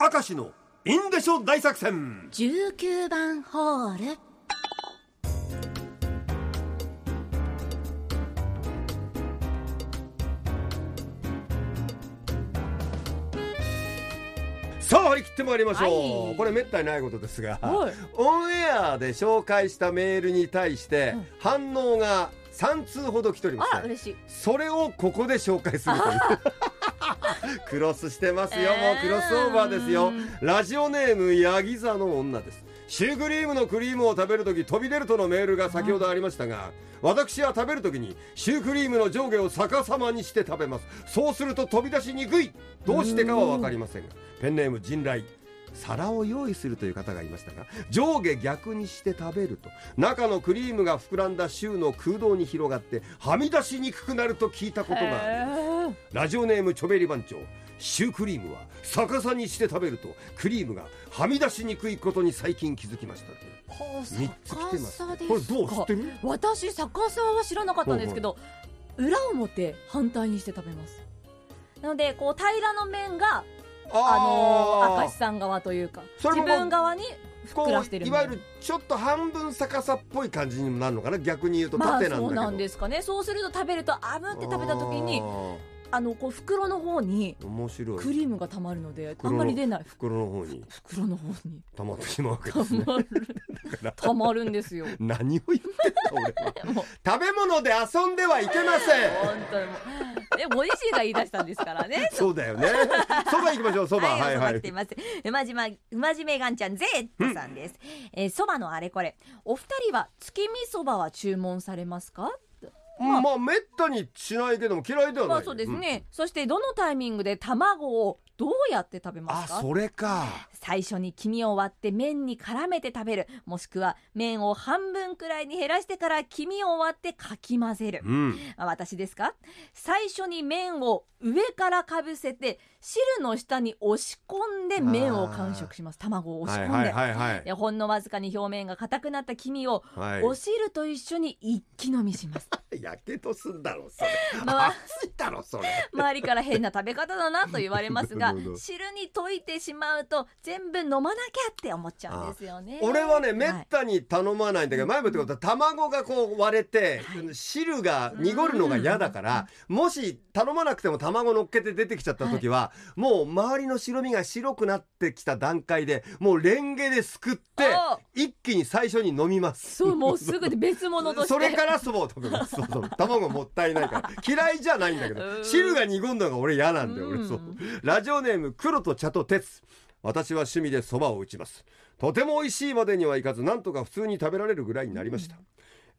明石のインデショ大作戦。19番ホール。さあ張り切ってまいりましょう、はい。これめったにないことですが、はい。オンエアで紹介したメールに対してうん。反応が3通ほど来ておりまあす、ら嬉しい。それをここで紹介するという クロスしてますよ、もうクロスオーバーですよ。ラジオネームヤギ座の女です。シュークリームのクリームを食べるとき飛び出るとのメールが先ほどありましたが、私は食べるときにシュークリームの上下を逆さまにして食べます。そうすると飛び出しにくい。どうしてかは分かりませんが。ペンネーム陣来皿を用意するという方がいましたが上下逆にして食べると。中のクリームが膨らんだシューの空洞に広がってはみ出しにくくなると聞いたことがありますラジオネームチョベリ番長。シュークリームは逆さにして食べるとクリームがはみ出しにくいことに最近気づきました。三つ来てますこれどう知ってる？私逆さは知らなかったんですけど裏表反対にして食べます。なのでこう平らの面があの明石さん側というか自分側にこ膨らしてるういわゆるちょっと半分逆さっぽい感じにもなるのかな？逆に言うとまあ縦なんだけど、そうなんですかね。そうすると食べるとあぶって食べた時にああのこう袋の方にー面白い。クリームがたまるのであんまり出ない。袋の方に。袋の方に。溜まってしまうわけたですね。まる。たまるんですよ。何を言ってんだ俺は。もう。食べ物で遊んではいけません。本当にもう。えご自身が言い出したんですからね。そうだよね。そば行きましょう。そば。はい、はい。馬島、馬締めがんちゃん、ゼーットさんです。えー、そばのあれこれ。お二人は月見そばは注文されますか？まあ、まあめったにしないけども嫌いではない、まあ、そうですね。そして、どのタイミングで卵をどうやって食べうんますか？あそれか。最初に黄身を割って麺に絡めて食べる。もしくは麺を半分くらいに減らしてから黄身を割ってかき混ぜる、うん。あ私ですか？最初に麺を上からかぶせて汁の下に押し込んで麺を完食します。卵を押し込んで、はいはいはいはい。でほんのわずかに表面が硬くなった黄身をはい。お汁と一緒に一気飲みします。やけどすんだろそれ。まあ。だろそれ。周りから変な食べ方だなと言われますが 汁に溶いてしまうと全部飲まなきゃって思っちゃうんですよね。俺はねめっはいたに頼まないんだけど、前もってことは卵がこう割れて、はい。汁が濁るのが嫌だから、もし頼まなくても卵乗っけて出てきちゃった時は、もう周りの白身が白くなってきた段階でもうレンゲですくってあ一気に最初に飲みます。そうもうすぐで別物として。それからそばを食べますそうそう。卵もったいないから。嫌いじゃないんだけどうん。汁が濁んのが俺嫌なんだようん俺。そう。ラジオネーム黒と茶と鉄。私は趣味でそばを打ちます。とても美味しいまでにはいかずなんとか普通に食べられるぐらいになりました、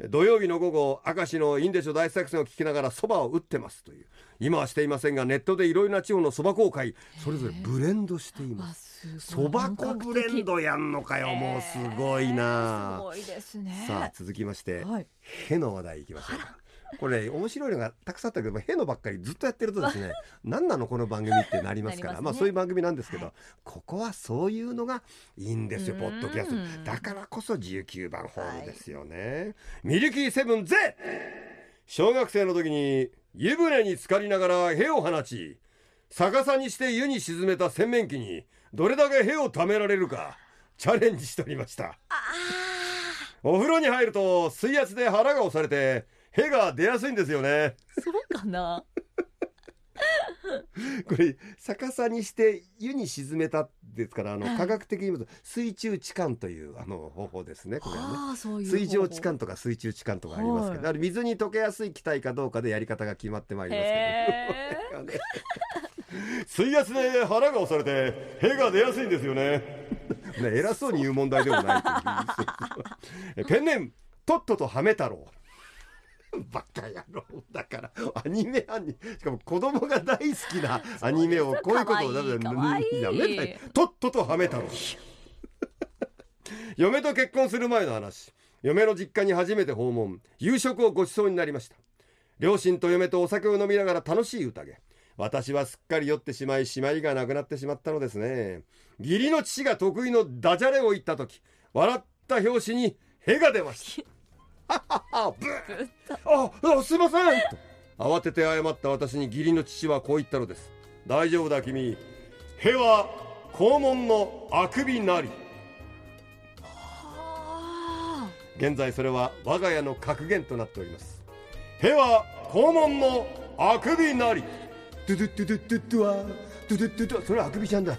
土曜日の午後明石のインデショ大作戦を聞きながらそばを打ってますという。今はしていませんがネットでいろいろな地方のそば粉を買いそれぞれブレンドしています。そば粉ブレンドやんのかよもうすごいなすごいですね。さあ続きまして、はい。への話題いきましょうかこれ、ね、面白いのがたくさんあったけどへのばっかりずっとやってるとですね 何なのこの番組ってなりますから。ね。まあそういう番組なんですけど、はい。ここはそういうのがいいんですようん。ポッドキャスト。だからこそ19番ホールですよね、ミルキーセブンゼ!小学生の時に湯船に浸かりながらへを放ち逆さにして湯に沈めた洗面器にどれだけへを貯められるかチャレンジしておりました。あお風呂に入ると水圧で腹が押されて屁が出やすいんですよね。ーそうかな？これ逆さにして湯に沈めたですからあのはい。科学的に言うと水中置換というあの方法ですねこれはね。水上置感換とか水中置換とかありますけど、水に溶けやすい気体かどうかでやり方が決まってまいりますけへど、ね、水圧で腹が押されて屁が出やすいんですよね。ね偉そうに言う問題でもないという。ペンネームとっととハメ太郎 バカ野郎だからアニメアニしかも子供が大好きな アニメをこういうことをだかわいいやめないとっととハメ太郎嫁と結婚する前の話嫁の実家に初めて訪問夕食をご馳走になりました両親と嫁とお酒を飲みながら楽しい宴私はすっかり酔ってしまいしまいがなくなってしまったのですね義理の父が得意のダジャレを言った時笑った拍子に屁が出ましたああすいません。と慌てて謝った私に義理の父はこう言ったのです。大丈夫だ君。屁は肛門のあくびなり。現在それは我が家の格言となっております。へは肛門のあくびなり。ドゥドゥドゥドゥドゥドゥワドゥドゥドゥドゥそれはあくびちゃんだ